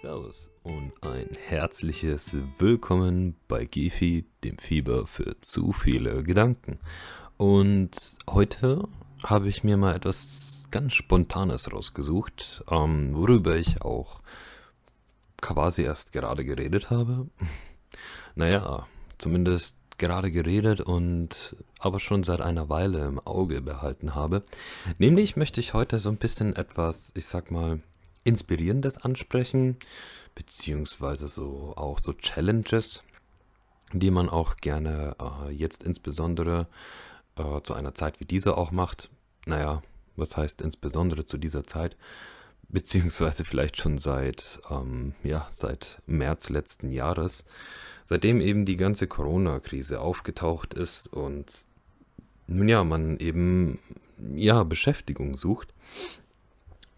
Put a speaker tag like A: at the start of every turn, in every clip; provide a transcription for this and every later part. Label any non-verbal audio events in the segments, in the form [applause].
A: Servus und ein herzliches Willkommen bei Gefi, dem Fieber für zu viele Gedanken. Und heute habe ich mir mal etwas ganz Spontanes rausgesucht, ähm, worüber ich auch quasi erst gerade geredet habe. [laughs] naja, zumindest gerade geredet und aber schon seit einer Weile im Auge behalten habe. Nämlich möchte ich heute so ein bisschen etwas, ich sag mal, Inspirierendes ansprechen, beziehungsweise so auch so Challenges, die man auch gerne äh, jetzt insbesondere äh, zu einer Zeit wie dieser auch macht. Naja, was heißt insbesondere zu dieser Zeit? Beziehungsweise vielleicht schon seit, ähm, ja, seit März letzten Jahres, seitdem eben die ganze Corona-Krise aufgetaucht ist und nun ja, man eben ja Beschäftigung sucht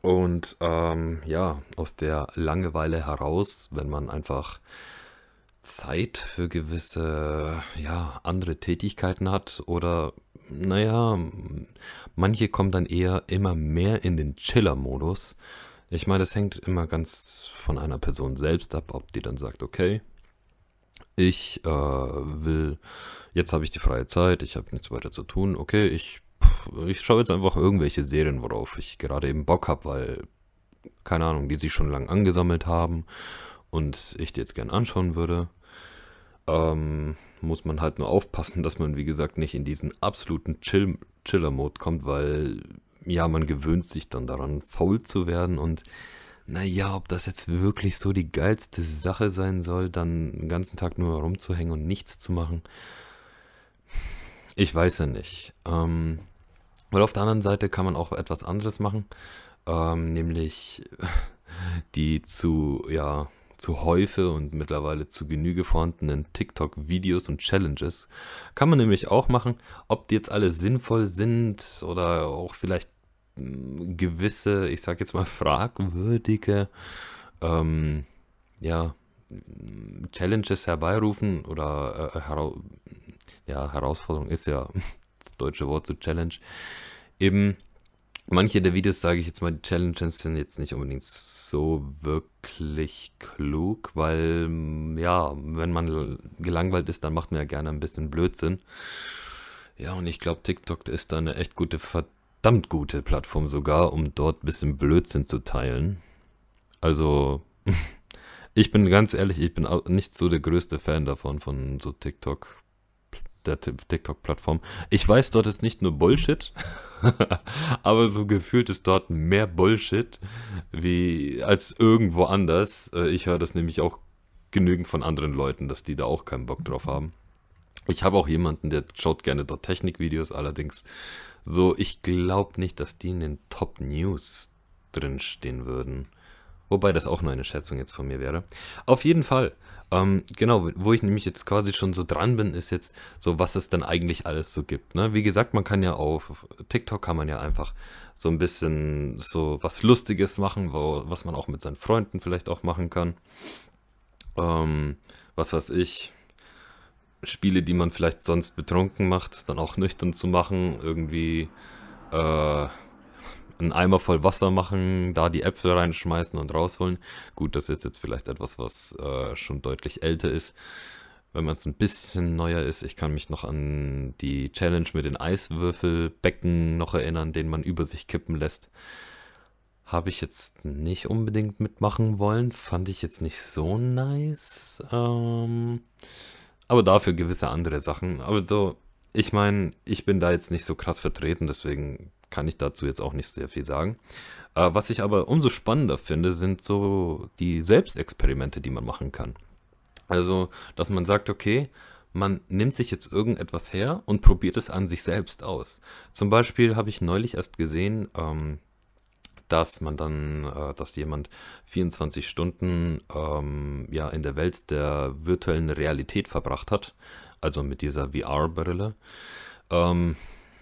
A: und ähm, ja, aus der Langeweile heraus, wenn man einfach Zeit für gewisse, ja, andere Tätigkeiten hat oder, naja, manche kommen dann eher immer mehr in den Chiller-Modus. Ich meine, das hängt immer ganz von einer Person selbst ab, ob die dann sagt, okay, ich äh, will, jetzt habe ich die freie Zeit, ich habe nichts weiter zu tun, okay, ich ich schaue jetzt einfach irgendwelche Serien, worauf ich gerade eben Bock habe, weil, keine Ahnung, die sich schon lange angesammelt haben und ich die jetzt gern anschauen würde. Ähm, muss man halt nur aufpassen, [laughs] dass man, wie gesagt, nicht in diesen absoluten Chill Chiller-Mode kommt, weil, ja, man gewöhnt sich dann daran, faul zu werden und naja, ob das jetzt wirklich so die geilste Sache sein soll, dann den ganzen Tag nur rumzuhängen und nichts zu machen. Ich weiß ja nicht. Ähm, weil auf der anderen Seite kann man auch etwas anderes machen, ähm, nämlich [laughs] die zu, ja, zu Häufe und mittlerweile zu Genüge vorhandenen TikTok-Videos und Challenges. Kann man nämlich auch machen, ob die jetzt alle sinnvoll sind oder auch vielleicht hm, gewisse, ich sag jetzt mal fragwürdige, ähm, ja, Challenges herbeirufen oder äh, hera ja, Herausforderung ist ja das deutsche Wort zu Challenge. Eben, manche der Videos, sage ich jetzt mal, die Challenges sind jetzt nicht unbedingt so wirklich klug, weil, ja, wenn man gelangweilt ist, dann macht man ja gerne ein bisschen Blödsinn. Ja, und ich glaube, TikTok ist da eine echt gute, verdammt gute Plattform sogar, um dort ein bisschen Blödsinn zu teilen. Also, [laughs] ich bin ganz ehrlich, ich bin nicht so der größte Fan davon, von so TikTok der TikTok-Plattform. Ich weiß, dort ist nicht nur Bullshit, [laughs] aber so gefühlt ist dort mehr Bullshit wie als irgendwo anders. Äh, ich höre das nämlich auch genügend von anderen Leuten, dass die da auch keinen Bock drauf haben. Ich habe auch jemanden, der schaut gerne dort Technikvideos, allerdings so, ich glaube nicht, dass die in den Top News drinstehen würden. Wobei das auch nur eine Schätzung jetzt von mir wäre. Auf jeden Fall. Ähm, genau, wo ich nämlich jetzt quasi schon so dran bin, ist jetzt so, was es dann eigentlich alles so gibt. Ne? Wie gesagt, man kann ja auf TikTok kann man ja einfach so ein bisschen so was Lustiges machen, wo, was man auch mit seinen Freunden vielleicht auch machen kann. Ähm, was weiß ich, Spiele, die man vielleicht sonst betrunken macht, dann auch nüchtern zu machen, irgendwie äh, einen Eimer voll Wasser machen, da die Äpfel reinschmeißen und rausholen. Gut, das ist jetzt vielleicht etwas, was äh, schon deutlich älter ist. Wenn man es ein bisschen neuer ist, ich kann mich noch an die Challenge mit den Eiswürfelbecken noch erinnern, den man über sich kippen lässt. Habe ich jetzt nicht unbedingt mitmachen wollen, fand ich jetzt nicht so nice. Ähm, aber dafür gewisse andere Sachen. Aber so, ich meine, ich bin da jetzt nicht so krass vertreten, deswegen kann ich dazu jetzt auch nicht sehr viel sagen. Äh, was ich aber umso spannender finde, sind so die Selbstexperimente, die man machen kann. Also, dass man sagt, okay, man nimmt sich jetzt irgendetwas her und probiert es an sich selbst aus. Zum Beispiel habe ich neulich erst gesehen, ähm, dass man dann, äh, dass jemand 24 Stunden ähm, ja in der Welt der virtuellen Realität verbracht hat, also mit dieser VR-Brille. Ähm,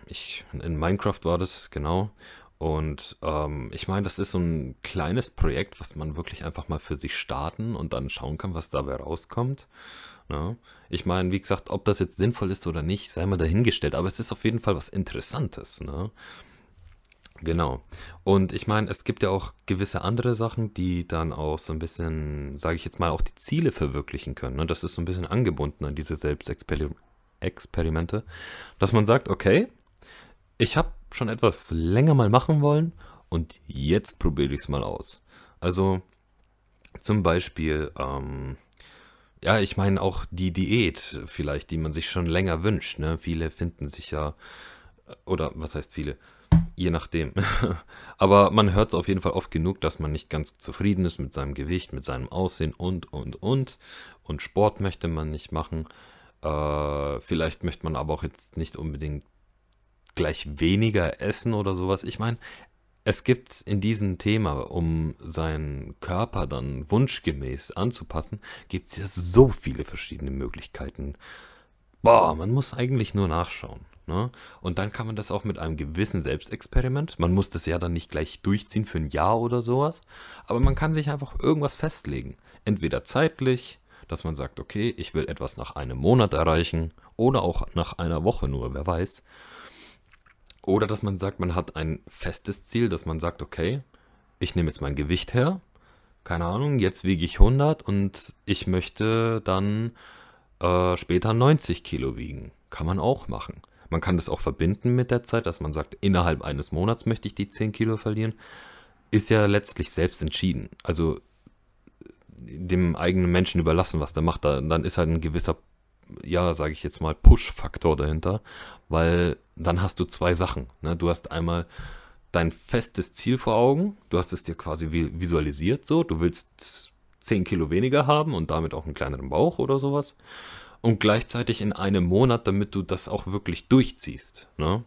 A: ich, in Minecraft war das, genau. Und ähm, ich meine, das ist so ein kleines Projekt, was man wirklich einfach mal für sich starten und dann schauen kann, was dabei rauskommt. Ne? Ich meine, wie gesagt, ob das jetzt sinnvoll ist oder nicht, sei mal dahingestellt, aber es ist auf jeden Fall was Interessantes. Ne? Genau. Und ich meine, es gibt ja auch gewisse andere Sachen, die dann auch so ein bisschen, sage ich jetzt mal, auch die Ziele verwirklichen können. Ne? Das ist so ein bisschen angebunden an diese Selbstexperimente, dass man sagt, okay, ich habe schon etwas länger mal machen wollen und jetzt probiere ich es mal aus. Also zum Beispiel, ähm, ja, ich meine auch die Diät vielleicht, die man sich schon länger wünscht. Ne? Viele finden sich ja, oder was heißt viele? Je nachdem. [laughs] Aber man hört es auf jeden Fall oft genug, dass man nicht ganz zufrieden ist mit seinem Gewicht, mit seinem Aussehen und, und, und. Und Sport möchte man nicht machen. Äh, vielleicht möchte man aber auch jetzt nicht unbedingt gleich weniger essen oder sowas. Ich meine, es gibt in diesem Thema, um seinen Körper dann wunschgemäß anzupassen, gibt es ja so viele verschiedene Möglichkeiten. Boah, man muss eigentlich nur nachschauen. Ne? Und dann kann man das auch mit einem gewissen Selbstexperiment. Man muss das ja dann nicht gleich durchziehen für ein Jahr oder sowas. Aber man kann sich einfach irgendwas festlegen. Entweder zeitlich, dass man sagt, okay, ich will etwas nach einem Monat erreichen oder auch nach einer Woche nur, wer weiß. Oder dass man sagt, man hat ein festes Ziel, dass man sagt, okay, ich nehme jetzt mein Gewicht her, keine Ahnung, jetzt wiege ich 100 und ich möchte dann äh, später 90 Kilo wiegen. Kann man auch machen. Man kann das auch verbinden mit der Zeit, dass man sagt, innerhalb eines Monats möchte ich die 10 Kilo verlieren. Ist ja letztlich selbst entschieden. Also dem eigenen Menschen überlassen, was der macht. dann ist halt ein gewisser ja, sage ich jetzt mal, Push-Faktor dahinter, weil dann hast du zwei Sachen. Ne? Du hast einmal dein festes Ziel vor Augen, du hast es dir quasi visualisiert so, du willst 10 Kilo weniger haben und damit auch einen kleineren Bauch oder sowas und gleichzeitig in einem Monat, damit du das auch wirklich durchziehst. Ne?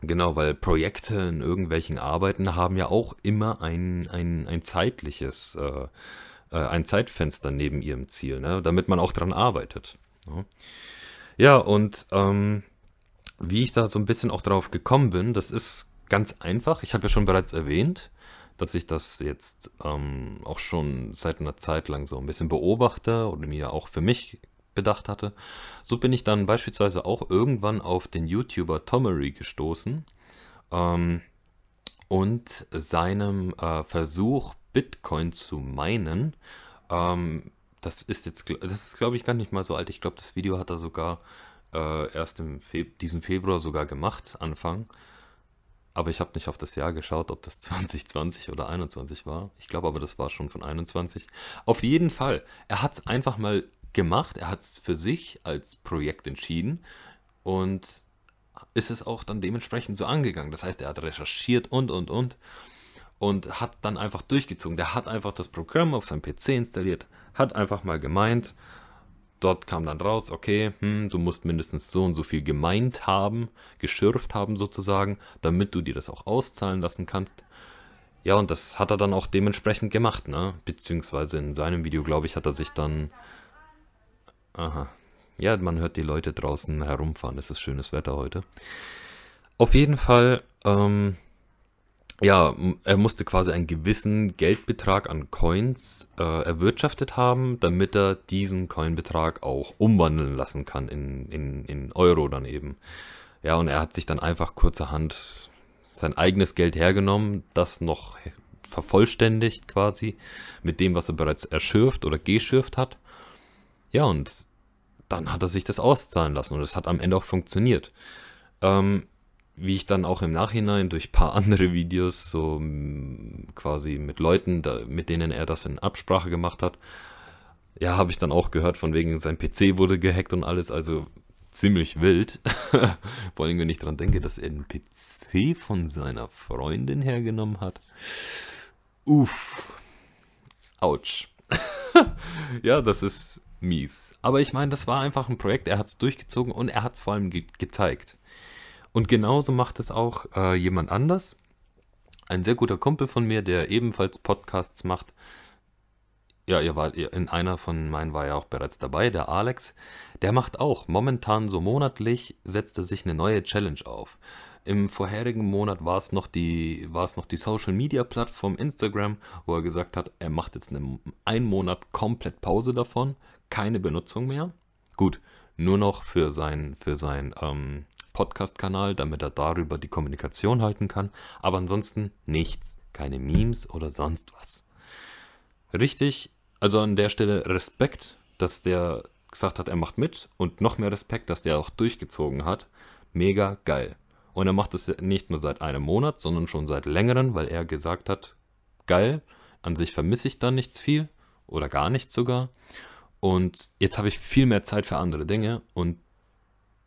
A: Genau, weil Projekte in irgendwelchen Arbeiten haben ja auch immer ein, ein, ein zeitliches äh, äh, ein Zeitfenster neben ihrem Ziel, ne? damit man auch dran arbeitet. Ne? Ja, und ähm, wie ich da so ein bisschen auch drauf gekommen bin, das ist ganz einfach. Ich habe ja schon bereits erwähnt, dass ich das jetzt ähm, auch schon seit einer Zeit lang so ein bisschen beobachte oder mir auch für mich bedacht hatte. So bin ich dann beispielsweise auch irgendwann auf den YouTuber Tomery gestoßen ähm, und seinem äh, Versuch Bitcoin zu meinen. Ähm, das ist jetzt, das ist glaube ich gar nicht mal so alt. Ich glaube, das Video hat er sogar äh, erst im Fe diesen Februar sogar gemacht, Anfang. Aber ich habe nicht auf das Jahr geschaut, ob das [laughs] 2020 oder 21 war. Ich glaube aber, das war schon von 21. Auf jeden Fall, er hat es einfach mal gemacht. Er hat es für sich als Projekt entschieden und ist es auch dann dementsprechend so angegangen. Das heißt, er hat recherchiert und, und, und und hat dann einfach durchgezogen. Der hat einfach das Programm auf seinem PC installiert, hat einfach mal gemeint, dort kam dann raus, okay, hm, du musst mindestens so und so viel gemeint haben, geschürft haben sozusagen, damit du dir das auch auszahlen lassen kannst. Ja, und das hat er dann auch dementsprechend gemacht, ne? Beziehungsweise in seinem Video, glaube ich, hat er sich dann. Aha. Ja, man hört die Leute draußen herumfahren. Es ist schönes Wetter heute. Auf jeden Fall ähm, ja, er musste quasi einen gewissen Geldbetrag an Coins äh, erwirtschaftet haben, damit er diesen Coinbetrag auch umwandeln lassen kann in, in, in Euro dann eben. Ja, und er hat sich dann einfach kurzerhand sein eigenes Geld hergenommen, das noch vervollständigt quasi mit dem, was er bereits erschürft oder geschürft hat. Ja, und dann hat er sich das auszahlen lassen und es hat am Ende auch funktioniert. Ähm, wie ich dann auch im Nachhinein durch ein paar [laughs] andere Videos so quasi mit Leuten, da, mit denen er das in Absprache gemacht hat, ja, habe ich dann auch gehört, von wegen sein PC wurde gehackt und alles, also ziemlich wild. [laughs] Vor allem, wenn ich daran denke, dass er den PC von seiner Freundin hergenommen hat. Uff. Autsch. [laughs] ja, das ist mies. Aber ich meine, das war einfach ein Projekt, er hat es durchgezogen und er hat es vor allem ge gezeigt. Und genauso macht es auch äh, jemand anders. Ein sehr guter Kumpel von mir, der ebenfalls Podcasts macht. Ja, ihr wart in einer von meinen war ja auch bereits dabei, der Alex. Der macht auch momentan so monatlich setzt er sich eine neue Challenge auf. Im vorherigen Monat war es noch die, war es noch die Social Media Plattform Instagram, wo er gesagt hat, er macht jetzt eine, einen Monat komplett Pause davon, keine Benutzung mehr. Gut, nur noch für sein, für sein ähm, Podcast-Kanal, damit er darüber die Kommunikation halten kann. Aber ansonsten nichts. Keine Memes oder sonst was. Richtig, also an der Stelle Respekt, dass der gesagt hat, er macht mit und noch mehr Respekt, dass der auch durchgezogen hat. Mega geil. Und er macht es nicht nur seit einem Monat, sondern schon seit längerem, weil er gesagt hat, geil, an sich vermisse ich da nichts viel oder gar nichts sogar. Und jetzt habe ich viel mehr Zeit für andere Dinge und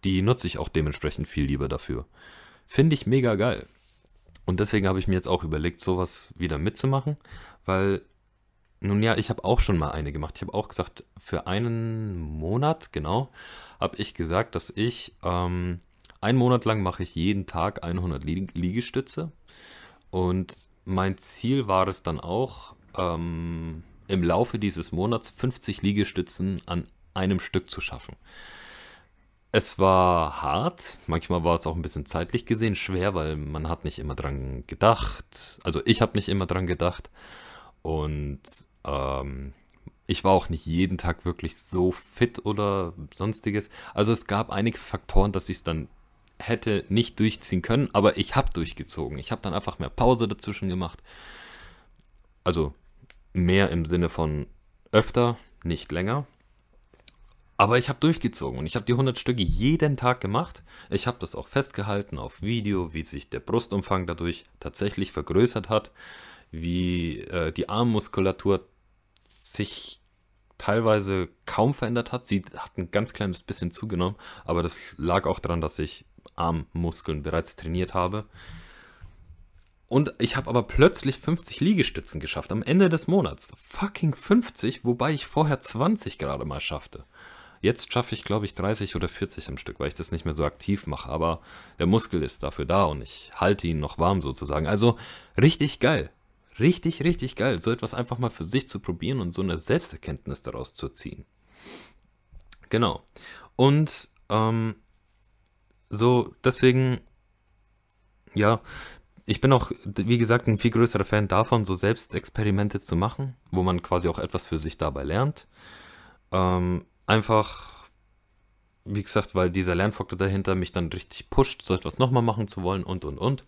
A: die nutze ich auch dementsprechend viel lieber dafür. Finde ich mega geil. Und deswegen habe ich mir jetzt auch überlegt, sowas wieder mitzumachen, weil, nun ja, ich habe auch schon mal eine gemacht. Ich habe auch gesagt, für einen Monat, genau, habe ich gesagt, dass ich ähm, einen Monat lang mache ich jeden Tag 100 Liegestütze. Und mein Ziel war es dann auch, ähm, im Laufe dieses Monats 50 Liegestützen an einem Stück zu schaffen. Es war hart, manchmal war es auch ein bisschen zeitlich gesehen schwer, weil man hat nicht immer dran gedacht. Also ich habe nicht immer dran gedacht. Und ähm, ich war auch nicht jeden Tag wirklich so fit oder sonstiges. Also es gab einige Faktoren, dass ich es dann hätte nicht durchziehen können, aber ich habe durchgezogen. Ich habe dann einfach mehr Pause dazwischen gemacht. Also mehr im Sinne von öfter, nicht länger. Aber ich habe durchgezogen und ich habe die 100 Stücke jeden Tag gemacht. Ich habe das auch festgehalten auf Video, wie sich der Brustumfang dadurch tatsächlich vergrößert hat, wie äh, die Armmuskulatur sich teilweise kaum verändert hat. Sie hat ein ganz kleines bisschen zugenommen, aber das lag auch daran, dass ich Armmuskeln bereits trainiert habe. Und ich habe aber plötzlich 50 Liegestützen geschafft am Ende des Monats. Fucking 50, wobei ich vorher 20 gerade mal schaffte. Jetzt schaffe ich, glaube ich, 30 oder 40 am Stück, weil ich das nicht mehr so aktiv mache. Aber der Muskel ist dafür da und ich halte ihn noch warm sozusagen. Also richtig geil. Richtig, richtig geil. So etwas einfach mal für sich zu probieren und so eine Selbsterkenntnis daraus zu ziehen. Genau. Und ähm, so, deswegen, ja, ich bin auch, wie gesagt, ein viel größerer Fan davon, so Selbstexperimente zu machen, wo man quasi auch etwas für sich dabei lernt. Ähm, einfach, wie gesagt, weil dieser Lernfaktor dahinter mich dann richtig pusht, so etwas nochmal machen zu wollen und und und.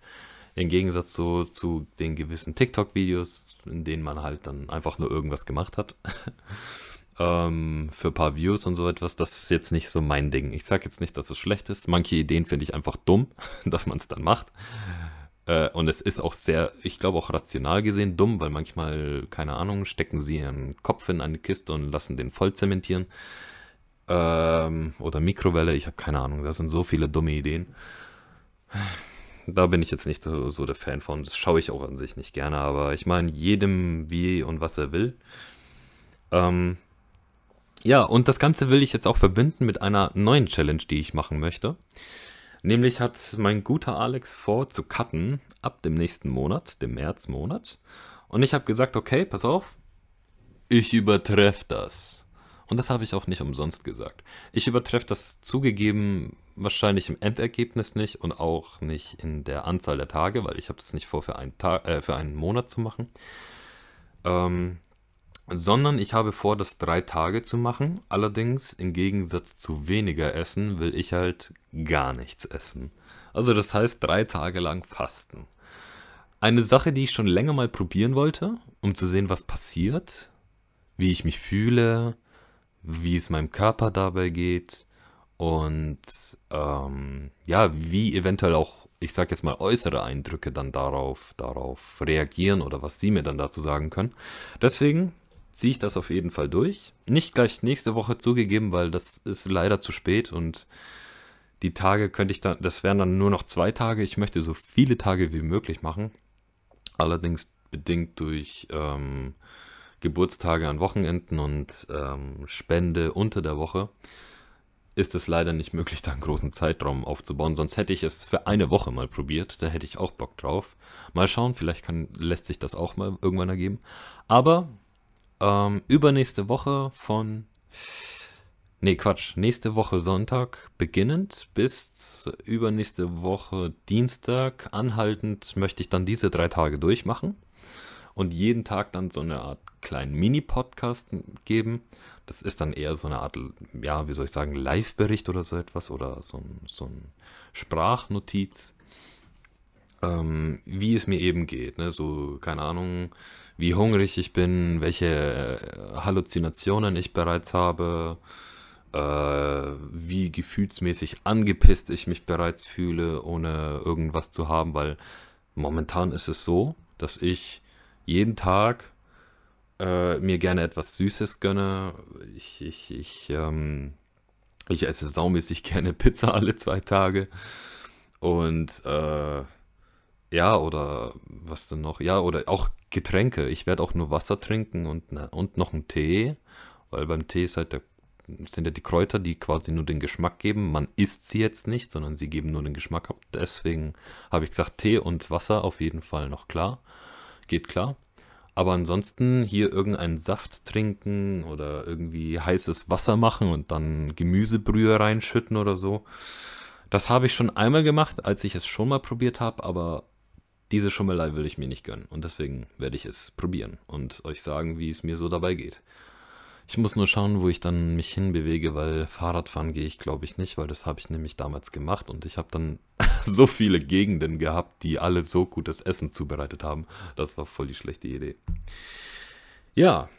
A: Im Gegensatz so zu den gewissen TikTok-Videos, in denen man halt dann einfach nur irgendwas gemacht hat. [laughs] ähm, für ein paar Views und so etwas, das ist jetzt nicht so mein Ding. Ich sage jetzt nicht, dass es schlecht ist. Manche Ideen finde ich einfach dumm, [laughs] dass man es dann macht. Äh, und es ist auch sehr, ich glaube auch rational gesehen dumm, weil manchmal, keine Ahnung, stecken sie ihren Kopf in eine Kiste und lassen den voll zementieren. Ähm, oder Mikrowelle, ich habe keine Ahnung, das sind so viele dumme Ideen. Da bin ich jetzt nicht so, der Fan von. Das schaue ich auch an sich nicht gerne, aber ich meine, jedem wie und was er will. Ähm, ja, und das Ganze will ich jetzt auch verbinden mit einer neuen Challenge, die ich machen möchte. Nämlich hat mein guter Alex vor zu cutten ab dem nächsten Monat, dem Märzmonat. Und ich habe gesagt, okay, pass auf, ich übertreffe das. Und das habe ich auch nicht umsonst gesagt. Ich übertreffe das zugegeben wahrscheinlich im Endergebnis nicht und auch nicht in der Anzahl der Tage, weil ich habe das nicht vor, für einen, Tag, äh, für einen Monat zu machen. Ähm, sondern ich habe vor, das drei Tage zu machen. Allerdings im Gegensatz zu weniger Essen will ich halt gar nichts essen. Also das heißt drei Tage lang fasten. Eine Sache, die ich schon länger mal probieren wollte, um zu sehen, was passiert, wie ich mich fühle, wie es meinem Körper dabei geht und ähm, ja, wie eventuell auch, ich sag jetzt mal, äußere Eindrücke dann darauf, darauf reagieren oder was sie mir dann dazu sagen können. Deswegen ziehe ich das auf jeden Fall durch. Nicht gleich nächste Woche zugegeben, weil das ist leider zu spät und die Tage könnte ich dann, das wären dann nur noch zwei Tage. Ich möchte so viele Tage wie möglich machen. Allerdings bedingt durch ähm, Geburtstage an Wochenenden und ähm, Spende unter der Woche ist es leider nicht möglich, da einen großen Zeitraum aufzubauen. Sonst hätte ich es für eine Woche mal probiert. Da hätte ich auch Bock drauf. Mal schauen, vielleicht kann, lässt sich das auch mal irgendwann ergeben. Aber ähm, übernächste Woche von. Nee, Quatsch. Nächste Woche Sonntag beginnend bis übernächste Woche Dienstag anhaltend möchte ich dann diese drei Tage durchmachen und jeden Tag dann so eine Art kleinen Mini-Podcast geben. das ist dann eher so eine Art, ja, wie soll ich sagen, Live-Bericht oder so etwas oder so so ein Sprachnotiz, ähm, wie es mir eben geht. Ne? So, keine Ahnung, wie hungrig ich bin, welche äh, Halluzinationen ich bereits habe, äh, wie gefühlsmäßig angepisst ich mich bereits fühle, ohne irgendwas zu haben, weil momentan ist es so, dass ich jeden Tag äh, mir gerne etwas Süßes gönne. Ich, ich, ich, ähm, ich esse saumäßig [laughs] gerne Pizza alle zwei Tage. Und äh, ja, oder was denn noch? Ja, oder auch Getränke. Ich werde auch nur Wasser trinken und, ne, und noch einen Tee, weil beim Tee ist halt der, sind ja die Kräuter, die quasi nur den Geschmack geben. Man isst sie jetzt nicht, sondern sie geben nur den Geschmack ab. Deswegen habe ich gesagt, Tee und Wasser auf jeden Fall noch klar. Geht klar. Aber ansonsten hier irgendeinen Saft trinken oder irgendwie heißes Wasser machen und dann Gemüsebrühe reinschütten oder so. Das habe ich schon einmal gemacht, als ich es schon mal probiert habe, aber diese Schummelei will ich mir nicht gönnen. Und deswegen werde ich es probieren und euch sagen, wie es mir so dabei geht. Ich muss nur schauen, wo ich dann mich hinbewege, weil Fahrradfahren gehe ich, glaube ich, nicht, weil das habe ich nämlich damals gemacht und ich habe dann [laughs] so viele Gegenden gehabt, die alle so gutes Essen zubereitet haben. Das war voll die schlechte Idee. Ja,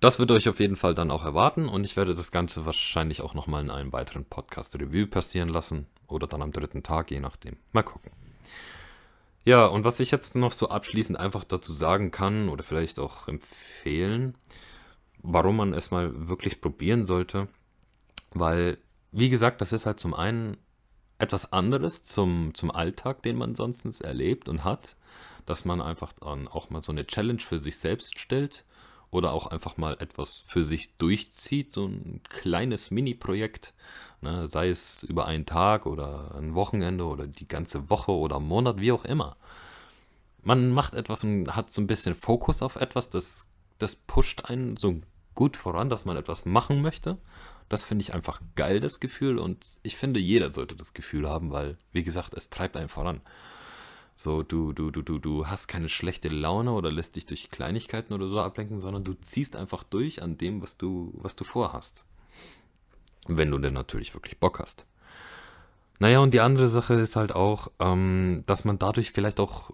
A: das wird euch auf jeden Fall dann auch erwarten und ich werde das Ganze wahrscheinlich auch nochmal in einem weiteren Podcast-Review passieren lassen oder dann am dritten Tag, je nachdem. Mal gucken. Ja, und was ich jetzt noch so abschließend einfach dazu sagen kann oder vielleicht auch empfehlen, warum man es mal wirklich probieren sollte. Weil, wie gesagt, das ist halt zum einen etwas anderes zum, zum Alltag, den man sonst erlebt und hat, dass man einfach dann auch mal so eine Challenge für sich selbst stellt oder auch einfach mal etwas für sich durchzieht, so ein kleines Mini-Projekt, ne, sei es über einen Tag oder ein Wochenende oder die ganze Woche oder Monat, wie auch immer. Man macht etwas und hat so ein bisschen Fokus auf etwas, das das pusht einen so gut voran, dass man etwas machen möchte. Das finde ich einfach geil, das Gefühl. Und ich finde, jeder sollte das Gefühl haben, weil, wie gesagt, es treibt einen voran. So, du, du, du, du, du hast keine schlechte Laune oder lässt dich durch Kleinigkeiten oder so ablenken, sondern du ziehst einfach durch an dem, was du, was du vorhast. Wenn du denn natürlich wirklich Bock hast. Naja, und die andere Sache ist halt auch, ähm, dass man dadurch vielleicht auch,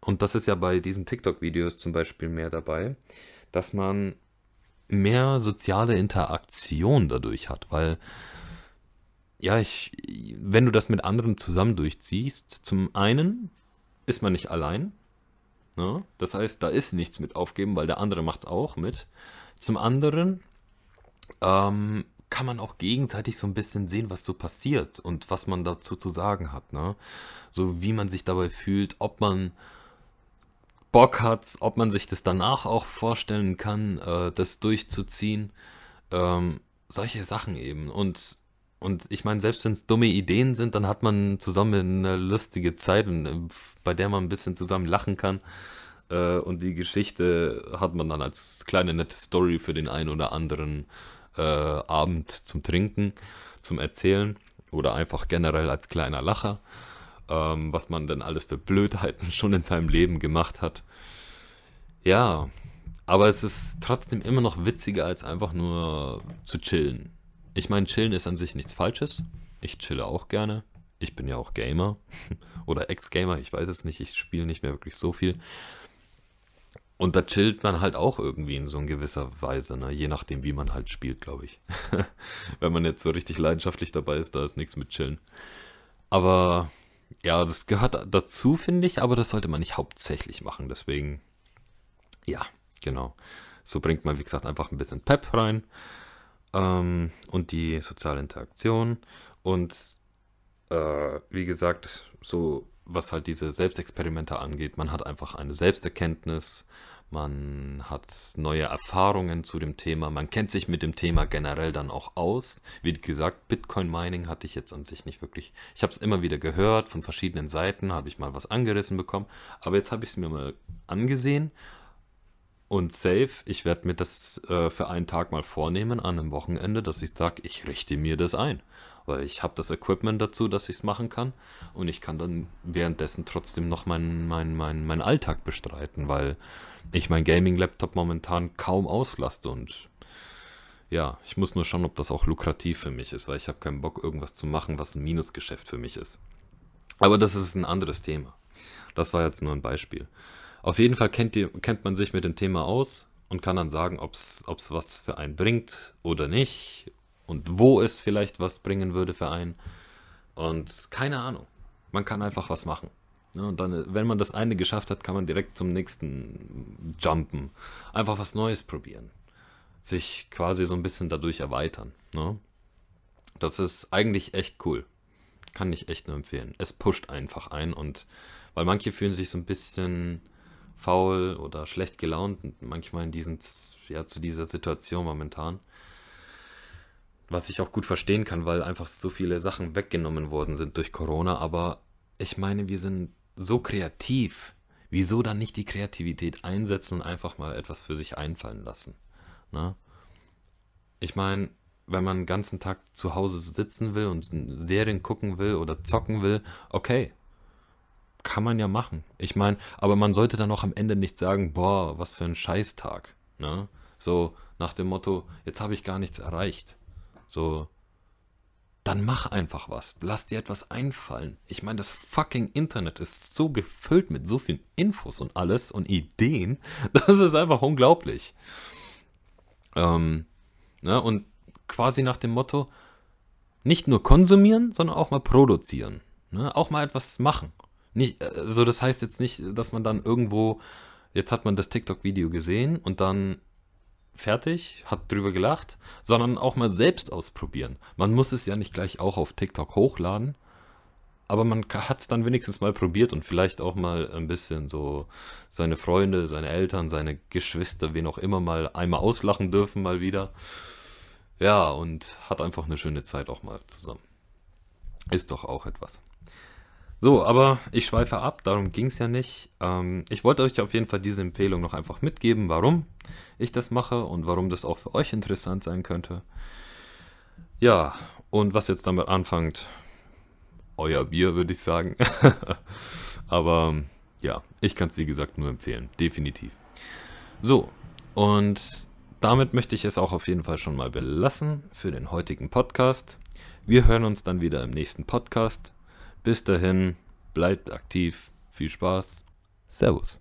A: und das ist ja bei diesen TikTok-Videos zum Beispiel mehr dabei, dass man mehr soziale Interaktion dadurch hat, weil ja, ich, wenn du das mit anderen zusammen durchziehst, zum einen ist man nicht allein. Ne? Das heißt, da ist nichts mit aufgeben, weil der andere macht es auch mit. Zum anderen ähm, kann man auch gegenseitig so ein bisschen sehen, was so passiert und was man dazu zu sagen hat. Ne? So wie man sich dabei fühlt, ob man Bock hat, ob man sich das danach auch vorstellen kann, äh, das durchzuziehen. Ähm, solche Sachen eben. Und, und ich meine, selbst wenn es dumme Ideen sind, dann hat man zusammen eine lustige Zeit, äh, bei der man ein bisschen zusammen lachen kann. Äh, und die Geschichte hat man dann als kleine nette Story für den einen oder anderen äh, Abend zum Trinken, zum Erzählen oder einfach generell als kleiner Lacher ähm, was man denn alles für Blödheiten [laughs] schon in seinem Leben gemacht hat. Ja, aber es ist trotzdem immer noch witziger, als einfach nur zu chillen. Ich meine, chillen ist an sich nichts Falsches. Ich chille auch gerne. Ich bin ja auch Gamer [laughs] oder Ex-Gamer, ich weiß es nicht. Ich spiele nicht mehr wirklich so viel. Und da chillt man halt auch irgendwie in so in gewisser Weise, ne? je nachdem, wie man halt spielt, glaube ich. [laughs] Wenn man jetzt so richtig leidenschaftlich dabei ist, da ist nichts mit chillen. Aber ja, das gehört dazu, finde ich, aber das sollte man nicht hauptsächlich machen. Deswegen, ja, genau. So bringt man, wie gesagt, einfach ein bisschen Pep rein ähm, und die soziale Interaktion. Und äh, wie gesagt, so was halt diese Selbstexperimente angeht, man hat einfach eine Selbsterkenntnis, man hat neue Erfahrungen zu dem Thema, man kennt sich mit dem Thema generell dann auch aus. Wie gesagt, Bitcoin Mining hatte ich jetzt an sich nicht wirklich. Ich habe es immer wieder gehört von verschiedenen Seiten, habe ich mal was angerissen bekommen, aber jetzt habe ich es mir mal angesehen und safe, ich werde mir das äh, für einen Tag mal vornehmen an einem Wochenende, dass ich sage, ich richte mir das ein weil ich habe das Equipment dazu, dass ich es machen kann und ich kann dann währenddessen trotzdem noch meinen mein, mein, mein Alltag bestreiten, weil ich mein Gaming-Laptop momentan kaum auslaste und ja, ich muss nur schauen, ob das auch lukrativ für mich ist, weil ich habe keinen Bock, irgendwas zu machen, was ein Minusgeschäft für mich ist. Aber das ist ein anderes Thema. Das war jetzt nur ein Beispiel. Auf jeden Fall kennt, die, kennt man sich mit dem Thema aus und kann dann sagen, ob es was für einen bringt oder nicht und wo es vielleicht was bringen würde für einen. Und keine Ahnung. Man kann einfach was machen. Und dann, wenn man das eine geschafft hat, kann man direkt zum nächsten jumpen. Einfach was Neues probieren. Sich quasi so ein bisschen dadurch erweitern. Ne? Das ist eigentlich echt cool. Kann ich echt nur empfehlen. Es pusht einfach ein und weil manche fühlen sich so ein bisschen faul oder schlecht gelaunt manchmal in diesen, ja, zu dieser Situation momentan. Was ich auch gut verstehen kann, weil einfach so viele Sachen weggenommen worden sind durch Corona. Aber ich meine, wir sind so kreativ. Wieso dann nicht die Kreativität einsetzen und einfach mal etwas für sich einfallen lassen? Ne? Ich meine, wenn man den ganzen Tag zu Hause sitzen will und Serien gucken will oder zocken will, okay, kann man ja machen. Ich meine, aber man sollte dann auch am Ende nicht sagen, boah, was für ein Scheißtag. Ne? So nach dem Motto, jetzt habe ich gar nichts erreicht. So, dann mach einfach was. Lass dir etwas einfallen. Ich meine, das fucking Internet ist so gefüllt mit so vielen Infos und alles und Ideen. [laughs] Das ist einfach unglaublich. Ähm, ne? Und quasi nach dem Motto, nicht nur konsumieren, sondern auch mal produzieren. Ne? Auch mal etwas machen. Nicht, also das heißt jetzt nicht, dass man dann irgendwo, jetzt hat man das TikTok-Video gesehen und dann fertig, hat drüber gelacht, sondern auch mal selbst ausprobieren. Man muss es ja nicht gleich auch auf TikTok hochladen, aber man hat es dann wenigstens mal probiert und vielleicht auch mal ein bisschen so seine Freunde, seine Eltern, seine Geschwister, wen auch immer mal einmal auslachen dürfen, mal wieder. Ja, und hat einfach eine schöne Zeit auch mal zusammen. Ist doch auch etwas. So, aber ich schweife ab, darum ging es ja nicht. Ähm, ich wollte euch auf jeden Fall diese Empfehlung noch einfach mitgeben, warum ich das mache und warum das auch für euch interessant sein könnte. Ja, und was jetzt damit anfängt, euer Bier, würde ich sagen. [laughs] aber ja, ich kann es wie gesagt nur empfehlen, definitiv. So, und damit möchte ich es auch auf jeden Fall schon mal belassen für den heutigen Podcast. Wir hören uns dann wieder im nächsten Podcast. Bis dahin, bleibt aktiv, viel Spaß, Servus.